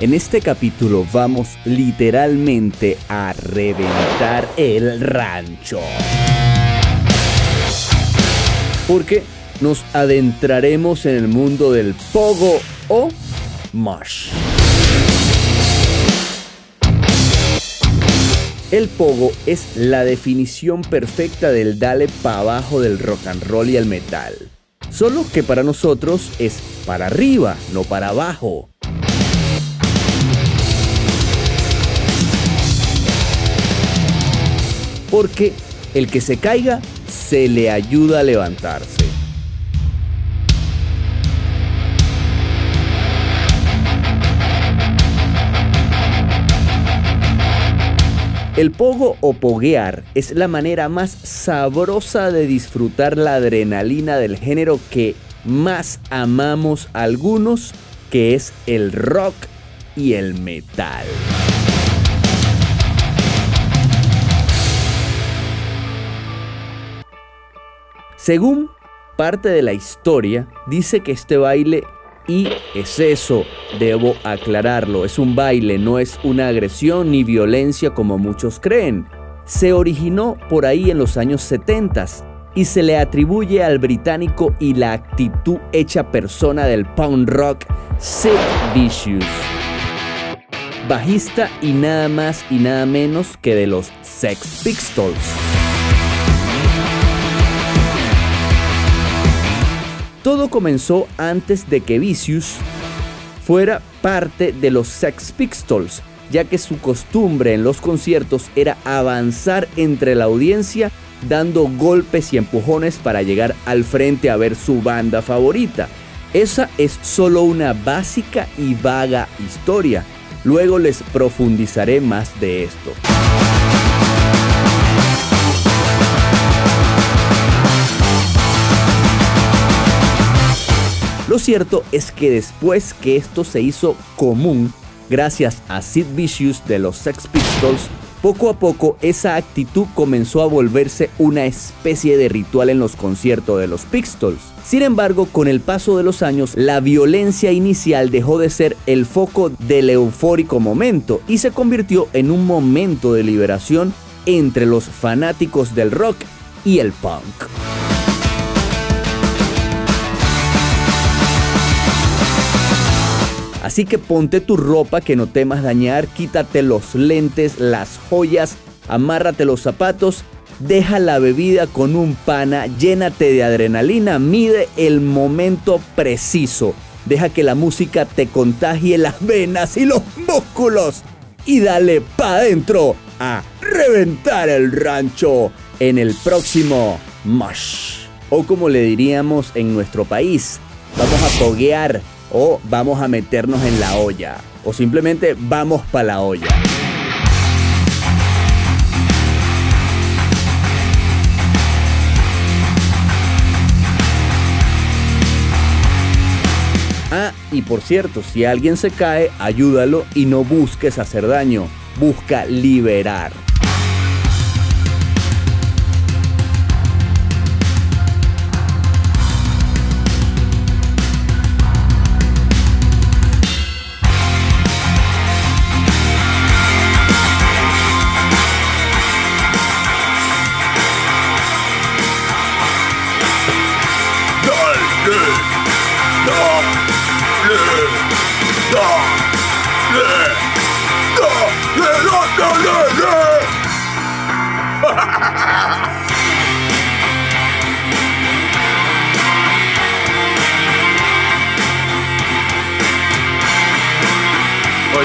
En este capítulo vamos literalmente a reventar el rancho. Porque nos adentraremos en el mundo del pogo o mosh. El pogo es la definición perfecta del dale pa' abajo del rock and roll y el metal. Solo que para nosotros es para arriba, no para abajo. Porque el que se caiga se le ayuda a levantarse. El pogo o poguear es la manera más sabrosa de disfrutar la adrenalina del género que más amamos algunos, que es el rock y el metal. Según parte de la historia, dice que este baile y es eso, debo aclararlo, es un baile, no es una agresión ni violencia como muchos creen. Se originó por ahí en los años 70 y se le atribuye al británico y la actitud hecha persona del pound rock Sid Vicious. Bajista y nada más y nada menos que de los Sex Pistols. Todo comenzó antes de que Vicious fuera parte de los Sex Pistols, ya que su costumbre en los conciertos era avanzar entre la audiencia dando golpes y empujones para llegar al frente a ver su banda favorita. Esa es solo una básica y vaga historia. Luego les profundizaré más de esto. Lo cierto es que después que esto se hizo común, gracias a Sid Vicious de los Sex Pistols, poco a poco esa actitud comenzó a volverse una especie de ritual en los conciertos de los Pistols. Sin embargo, con el paso de los años, la violencia inicial dejó de ser el foco del eufórico momento y se convirtió en un momento de liberación entre los fanáticos del rock y el punk. Así que ponte tu ropa que no temas dañar, quítate los lentes, las joyas, amárrate los zapatos, deja la bebida con un pana, llénate de adrenalina, mide el momento preciso. Deja que la música te contagie las venas y los músculos. Y dale pa' adentro a reventar el rancho en el próximo Mush. O como le diríamos en nuestro país, vamos a poguear o vamos a meternos en la olla o simplemente vamos para la olla. Ah, y por cierto, si alguien se cae, ayúdalo y no busques hacer daño, busca liberar.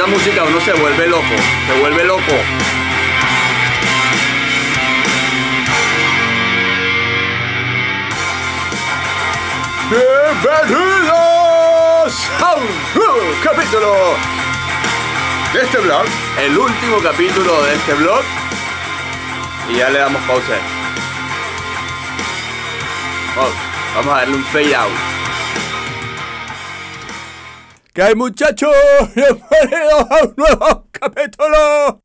Esta música uno se vuelve loco, se vuelve loco. Bienvenidos a un nuevo capítulo de este blog, el último capítulo de este blog. Y ya le damos pausa. Oh, vamos a darle un fade out. ¿Qué muchachos? Bienvenidos a un nuevo capítulo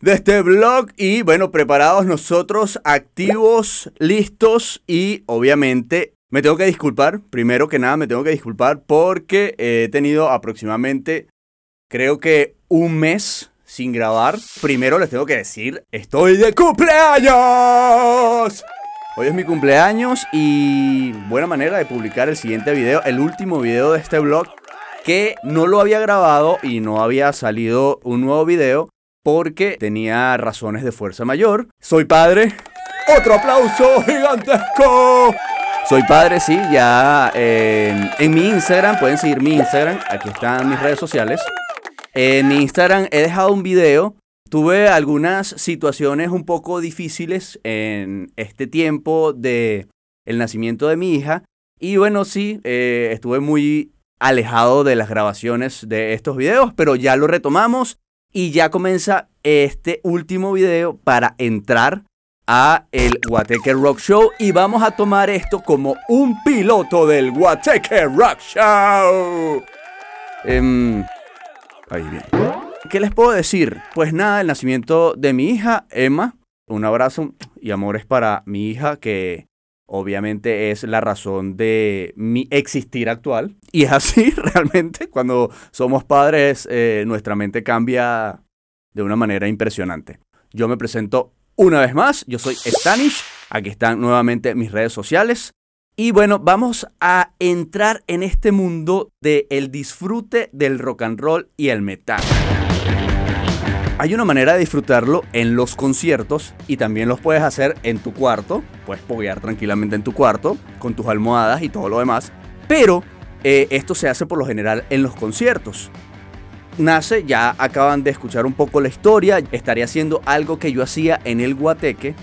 de este blog y bueno, preparados nosotros, activos, listos y obviamente me tengo que disculpar, primero que nada me tengo que disculpar porque he tenido aproximadamente creo que un mes sin grabar. Primero les tengo que decir, estoy de cumpleaños. Hoy es mi cumpleaños y buena manera de publicar el siguiente video, el último video de este vlog que no lo había grabado y no había salido un nuevo video porque tenía razones de fuerza mayor. Soy padre. Otro aplauso gigantesco. Soy padre, sí, ya en, en mi Instagram, pueden seguir mi Instagram, aquí están mis redes sociales. En mi Instagram he dejado un video. Tuve algunas situaciones un poco difíciles en este tiempo de el nacimiento de mi hija. Y bueno, sí, eh, estuve muy alejado de las grabaciones de estos videos, pero ya lo retomamos y ya comienza este último video para entrar a el Guateque Rock Show y vamos a tomar esto como un piloto del Guateque Rock Show. Em, ahí bien. ¿Qué les puedo decir? Pues nada, el nacimiento de mi hija, Emma. Un abrazo y amores para mi hija que obviamente es la razón de mi existir actual. Y es así realmente, cuando somos padres, eh, nuestra mente cambia de una manera impresionante. Yo me presento una vez más, yo soy Stanish, aquí están nuevamente mis redes sociales. Y bueno, vamos a entrar en este mundo del el disfrute del rock and roll y el metal. Hay una manera de disfrutarlo en los conciertos y también los puedes hacer en tu cuarto. Puedes poguear tranquilamente en tu cuarto con tus almohadas y todo lo demás. Pero eh, esto se hace por lo general en los conciertos nace, ya acaban de escuchar un poco la historia, estaría haciendo algo que yo hacía en el Guateque,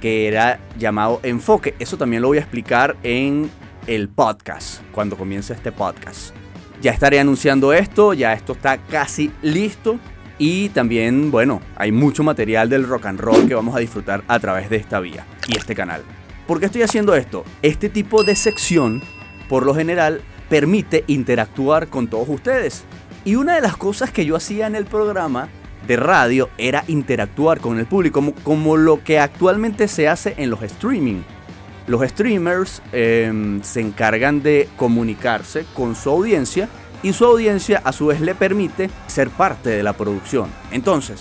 que era llamado enfoque. Eso también lo voy a explicar en el podcast, cuando comience este podcast. Ya estaré anunciando esto, ya esto está casi listo. Y también, bueno, hay mucho material del rock and roll que vamos a disfrutar a través de esta vía y este canal. ¿Por qué estoy haciendo esto? Este tipo de sección, por lo general, permite interactuar con todos ustedes. Y una de las cosas que yo hacía en el programa de radio era interactuar con el público, como, lo que actualmente se hace en los streaming. Los streamers em, se encargan de comunicarse con su audiencia y su audiencia a su vez le permite ser parte de la producción. Entonces,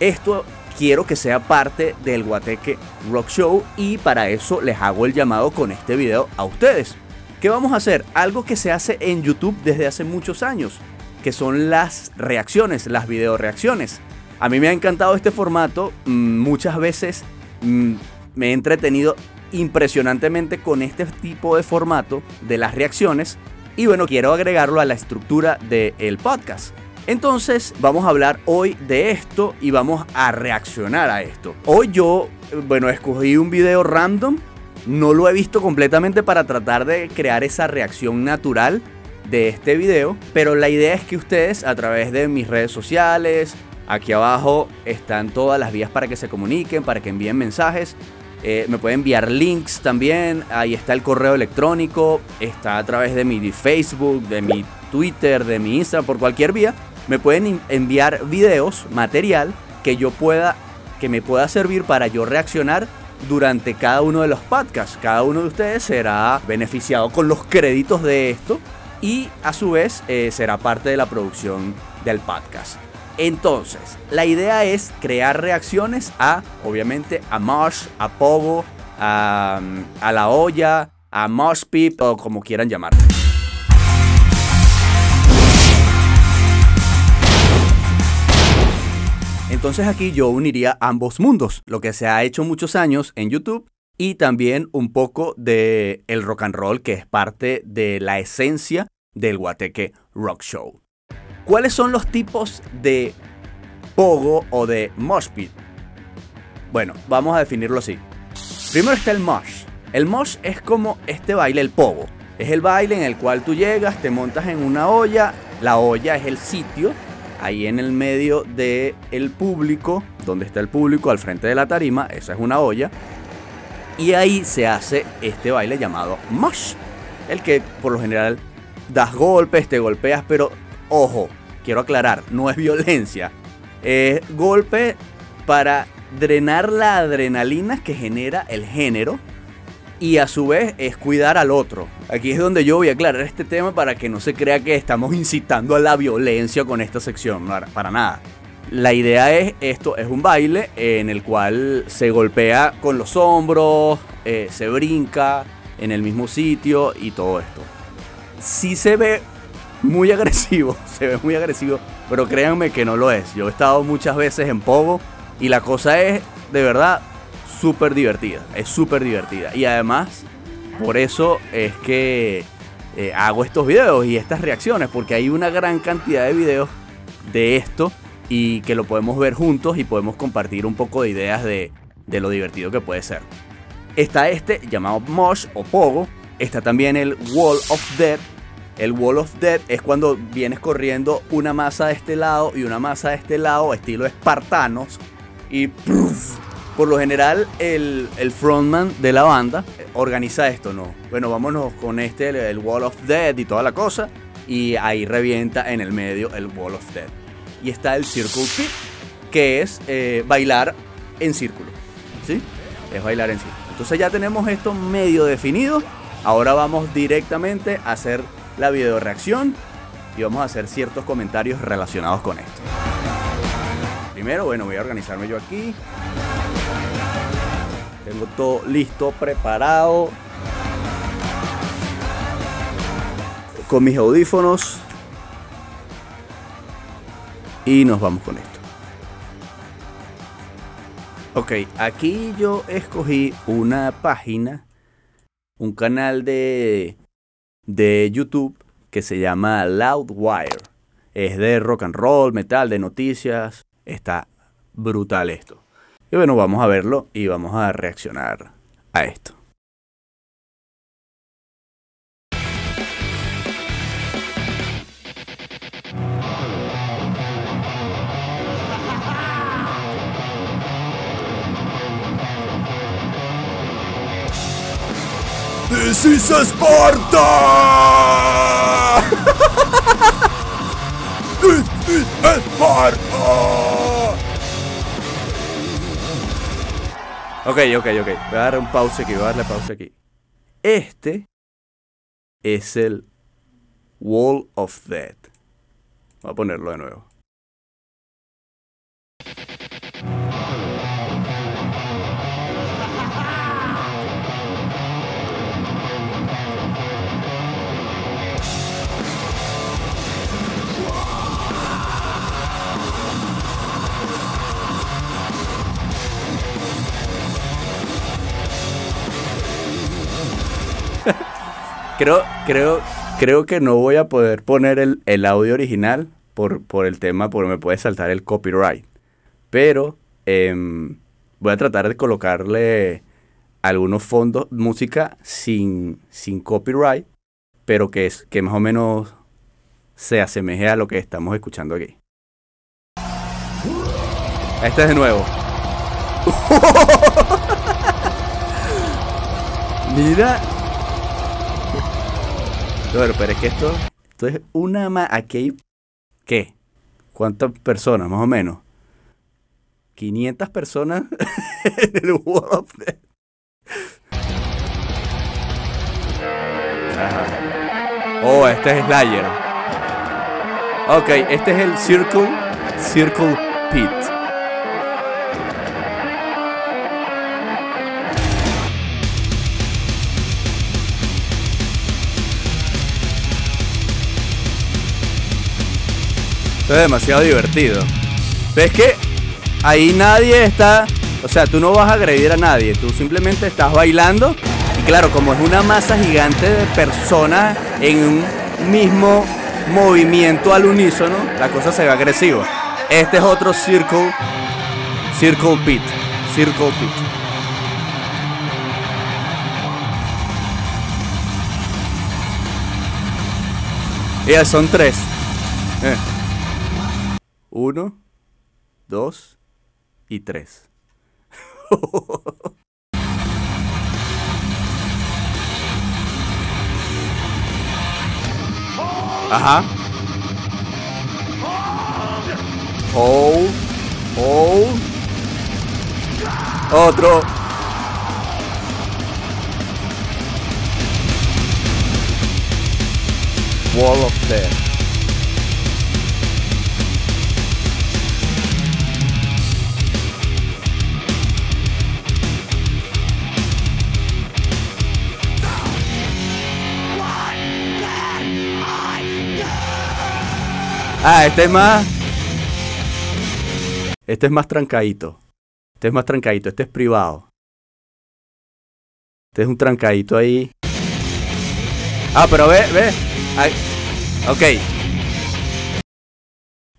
esto quiero que sea parte del Guateque Rock Show y para eso les hago el llamado con este video a ustedes. ¿Qué vamos a hacer? Algo que se hace en YouTube desde hace muchos años que son las reacciones, las video reacciones. A mí me ha encantado este formato, mm, muchas veces mm, me he entretenido impresionantemente con este tipo de formato de las reacciones y bueno, quiero agregarlo a la estructura del podcast. Entonces vamos a hablar hoy de esto y vamos a reaccionar a esto. Hoy yo, bueno, escogí un video random, no lo he visto completamente para tratar de crear esa reacción natural de este video, pero la idea es que ustedes a través de mis redes sociales, aquí abajo están todas las vías para que se comuniquen, para que envíen mensajes. Eh, me pueden enviar links también, ahí está el correo electrónico, está a través de mi Facebook, de mi Twitter, de mi Instagram, por cualquier vía. Me pueden enviar videos, material que yo pueda, que me pueda servir para yo reaccionar durante cada uno de los podcasts. Cada uno de ustedes será beneficiado con los créditos de esto y a su vez eh, será parte de la producción del podcast. Entonces, la idea es crear reacciones a, obviamente, a Marsh, a Pogo, a, a La Olla, a Mosh Pip o como quieran llamar. Entonces aquí yo uniría ambos mundos, lo que se ha hecho muchos años en YouTube y también un poco de el rock and roll que es parte de la esencia del Guateque Rock Show. ¿Cuáles son los tipos de pogo o de mosh? Bueno, vamos a definirlo así. Primero está el mosh. El mosh es como este baile, el pogo. Es el baile en el cual tú llegas, te montas en una olla. La olla es el sitio ahí en el medio del el público, donde está el público al frente de la tarima, esa es una olla. Y ahí se hace este baile llamado mosh, el que por lo general das golpes, te golpeas, pero ojo, quiero aclarar, no es violencia. Es golpe para drenar la adrenalina que genera el género y a su vez es cuidar al otro. Aquí es donde yo voy a aclarar este tema para que no se crea que estamos incitando a la violencia con esta sección, para nada. La idea es esto, es un baile en el cual se golpea con los hombros, eh, se brinca en el mismo sitio y todo esto. Sí se ve muy agresivo, se ve muy agresivo, pero créanme que no lo es. Yo he estado muchas veces en Pogo y la cosa es de verdad súper divertida, es súper divertida. Y además, por eso es que eh, hago estos videos y estas reacciones, porque hay una gran cantidad de videos de esto y que lo podemos ver juntos y podemos compartir un poco de ideas de, de lo divertido que puede ser. Está este llamado Mosh o Pogo, está también el Wall of Death. El Wall of Death es cuando vienes corriendo una masa de este lado y una masa de este lado, estilo espartanos, y por lo general el, frontman de la banda organiza esto, ¿no? Bueno, vámonos con este, el, Wall of Death y toda la cosa, y ahí revienta en el medio el Wall of Death. Y está el Circle Pit, que es eh, bailar en círculo, ¿sí? Es bailar en círculo. Entonces ya tenemos esto medio definido. Ahora vamos directamente a hacer la video reacción y vamos a hacer ciertos comentarios relacionados con esto. Primero, bueno, voy a organizarme yo aquí. Tengo todo listo, preparado. Con mis audífonos. Y nos vamos con esto. Ok, aquí yo escogí una página, un canal de, de YouTube que se llama Loudwire. Es de rock and roll, metal, de noticias. Está brutal esto. Y bueno, vamos a verlo y vamos a reaccionar a esto. This is Sparta! This is Sparta! Ok, ok, ok. Voy a dar un pause aquí, voy a darle pausa aquí. Este es el Wall of Death. Voy a ponerlo de nuevo. Creo, creo, creo que no voy a poder poner el, audio original por, el tema, porque me puede saltar el copyright. Pero em, voy a tratar de colocarle algunos fondos, música sin, sin copyright, pero que, es, que más o menos se asemeje a lo que estamos escuchando aquí. Este es de nuevo. Mira pero, pero es que esto, esto es una más. Aquí hay. ¿Qué? ¿Cuántas personas, más o menos? 500 personas en el Death. Oh, este es Slayer. Ok, este es el Circle, Circle Pit. Esto es demasiado divertido. ¿Ves que ahí nadie está... O sea, tú no vas a agredir a nadie, tú simplemente estás bailando. Y claro, como es una masa gigante de personas en un mismo movimiento al unísono, la cosa se ve agresiva. Este es otro Circle, Circle Pit, Circle Pit. Ya son tres. Eh. 1, 2 y 3. Ajá. Oh. Oh. Otro. Wall of Death. Ah, este es más. Este es más trancadito. Este es más trancadito. Este es privado. Este es un trancadito ahí. Ah, pero ve, ve. ok.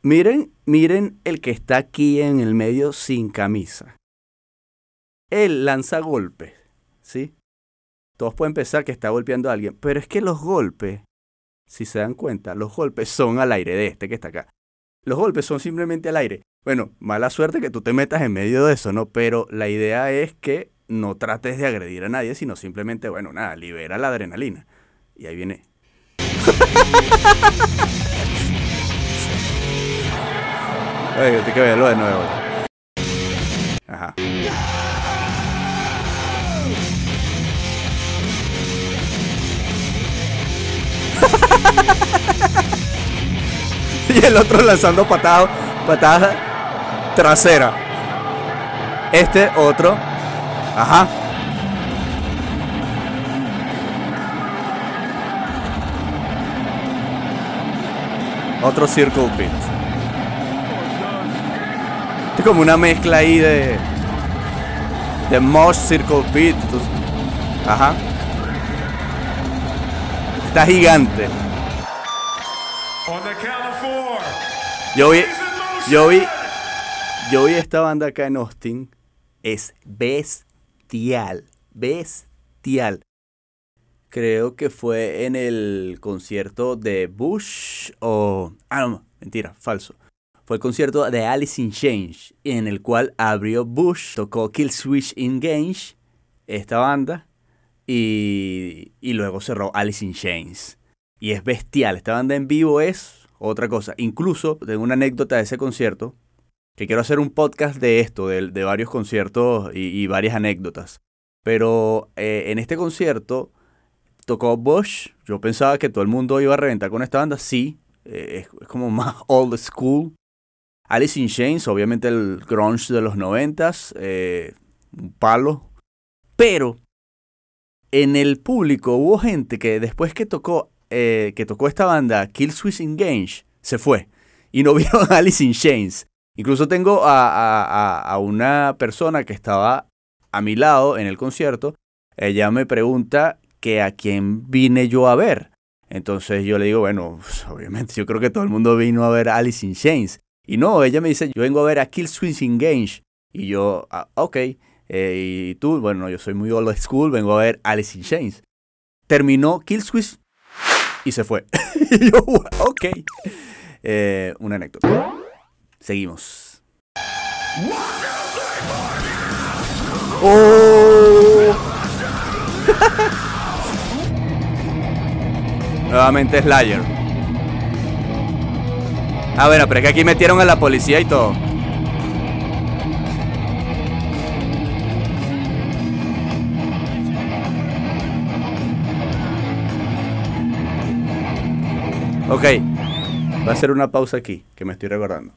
Miren, miren el que está aquí en el medio sin camisa. Él lanza golpes, ¿sí? Todos pueden pensar que está golpeando a alguien, pero es que los golpes si se dan cuenta, los golpes son al aire de este que está acá. Los golpes son simplemente al aire. Bueno, mala suerte que tú te metas en medio de eso, ¿no? Pero la idea es que no trates de agredir a nadie, sino simplemente, bueno, nada, libera la adrenalina. Y ahí viene. Oye, que verlo de nuevo. Ajá. y el otro lanzando patadas, patadas trasera. Este otro. Ajá. Otro Circle Pit. Es como una mezcla ahí de. De Mosh Circle Pit. Ajá. Está gigante. Yo vi, yo vi, yo vi esta banda acá en Austin. Es bestial, bestial. Creo que fue en el concierto de Bush o... Ah, no, mentira, falso. Fue el concierto de Alice in Change, en el cual abrió Bush, tocó Kill Switch Engage, esta banda, y, y luego cerró Alice in Chains. Y es bestial, esta banda en vivo es otra cosa. Incluso tengo una anécdota de ese concierto, que quiero hacer un podcast de esto, de, varios conciertos y, varias anécdotas. Pero eh, en este concierto tocó Bush, yo pensaba que todo el mundo iba a reventar con esta banda, sí, eh, es, como más old school. Alice in Chains, obviamente el grunge de los noventas, eh, un palo. Pero en el público hubo gente que después que tocó, eh, que tocó esta banda, Kill Switch Engage, se fue. Y no vieron a Alice in Chains. Incluso tengo a, a, una persona que estaba a mi lado en el concierto. Ella me pregunta que a quién vine yo a ver. Entonces yo le digo, bueno, pues, obviamente yo creo que todo el mundo vino a ver a Alice in Chains. Y no, ella me dice, yo vengo a ver a Kill Switch Engage. Y yo, ah, ok. Eh, y tú, bueno, yo soy muy old school, vengo a ver Alice in Chains. Terminó Kill Switch y se fue. y yo, ok. Eh, una anécdota. Seguimos. ¡Oh! Nuevamente Slayer. Ah, bueno, pero es que aquí metieron a la policía y todo. Ok, va a ser una pausa aquí, que me estoy recordando.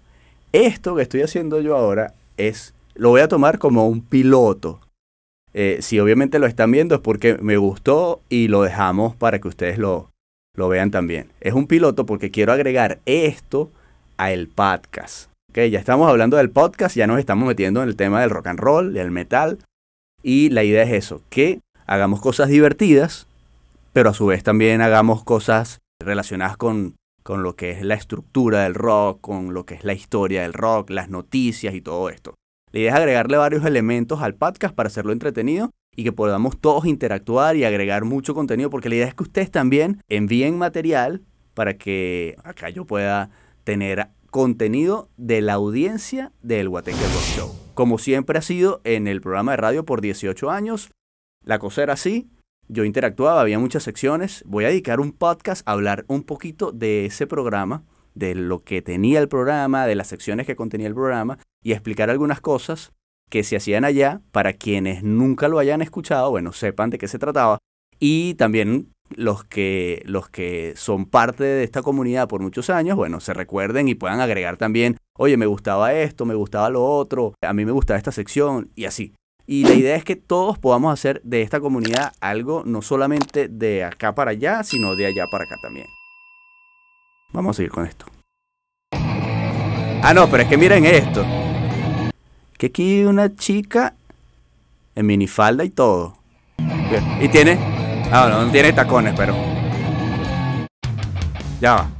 Esto que estoy haciendo yo ahora es, lo voy a tomar como un piloto. Eh, si obviamente lo están viendo es porque me gustó y lo dejamos para que ustedes lo, lo vean también. Es un piloto porque quiero agregar esto a el podcast. Okay, ya estamos hablando del podcast, ya nos estamos metiendo en el tema del rock and roll, del metal. Y la idea es eso, que hagamos cosas divertidas, pero a su vez también hagamos cosas relacionadas con, con lo que es la estructura del rock, con lo que es la historia del rock, las noticias y todo esto. La idea es agregarle varios elementos al podcast para hacerlo entretenido y que podamos todos interactuar y agregar mucho contenido, porque la idea es que ustedes también envíen material para que acá yo pueda tener contenido de la audiencia del Guateque Rock Show. Como siempre ha sido en el programa de radio por 18 años, la cosa era así, yo interactuaba, había muchas secciones. Voy a dedicar un podcast a hablar un poquito de ese programa, de lo que tenía el programa, de las secciones que contenía el programa y explicar algunas cosas que se hacían allá para quienes nunca lo hayan escuchado, bueno, sepan de qué se trataba. Y también los que, los que son parte de esta comunidad por muchos años, bueno, se recuerden y puedan agregar también, oye, me gustaba esto, me gustaba lo otro, a mí me gustaba esta sección y así. Y la idea es que todos podamos hacer de esta comunidad algo no solamente de acá para allá, sino de allá para acá también. Vamos a seguir con esto. Ah, no, pero es que miren esto. Que aquí una chica en minifalda y todo. Y tiene... Ah, no, no tiene tacones, pero... Ya va.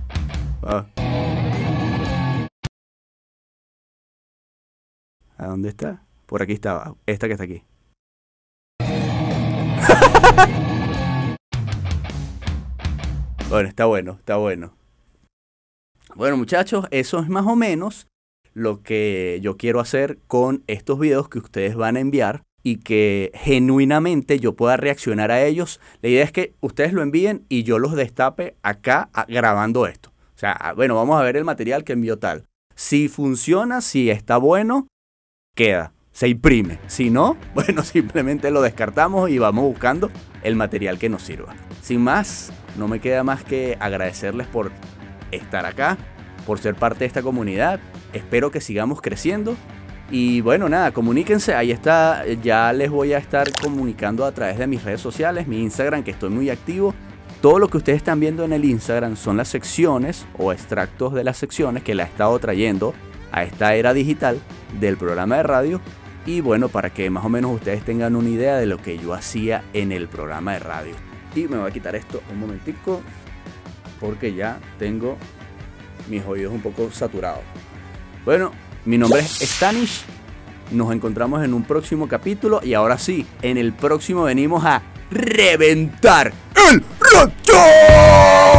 Ah. ¿A dónde está? Por aquí estaba. Esta que está aquí. bueno, está bueno, está bueno. Bueno, muchachos, eso es más o menos lo que yo quiero hacer con estos videos que ustedes van a enviar y que genuinamente yo pueda reaccionar a ellos. La idea es que ustedes lo envíen y yo los destape acá grabando esto. O sea, bueno, vamos a ver el material que envió tal. Si funciona, si está bueno, queda, se imprime. Si no, bueno, simplemente lo descartamos y vamos buscando el material que nos sirva. Sin más, no me queda más que agradecerles por estar acá, por ser parte de esta comunidad. Espero que sigamos creciendo y bueno, nada, comuníquense, ahí está, ya les voy a estar comunicando a través de mis redes sociales, mi Instagram, que estoy muy activo. Todo lo que ustedes están viendo en el Instagram son las secciones o extractos de las secciones que la he estado trayendo a esta era digital del programa de radio. Y bueno, para que más o menos ustedes tengan una idea de lo que yo hacía en el programa de radio. Y me voy a quitar esto un momentico porque ya tengo mis oídos un poco saturados. Bueno, mi nombre es Stanish. Nos encontramos en un próximo capítulo y ahora sí, en el próximo venimos a reventar el rato.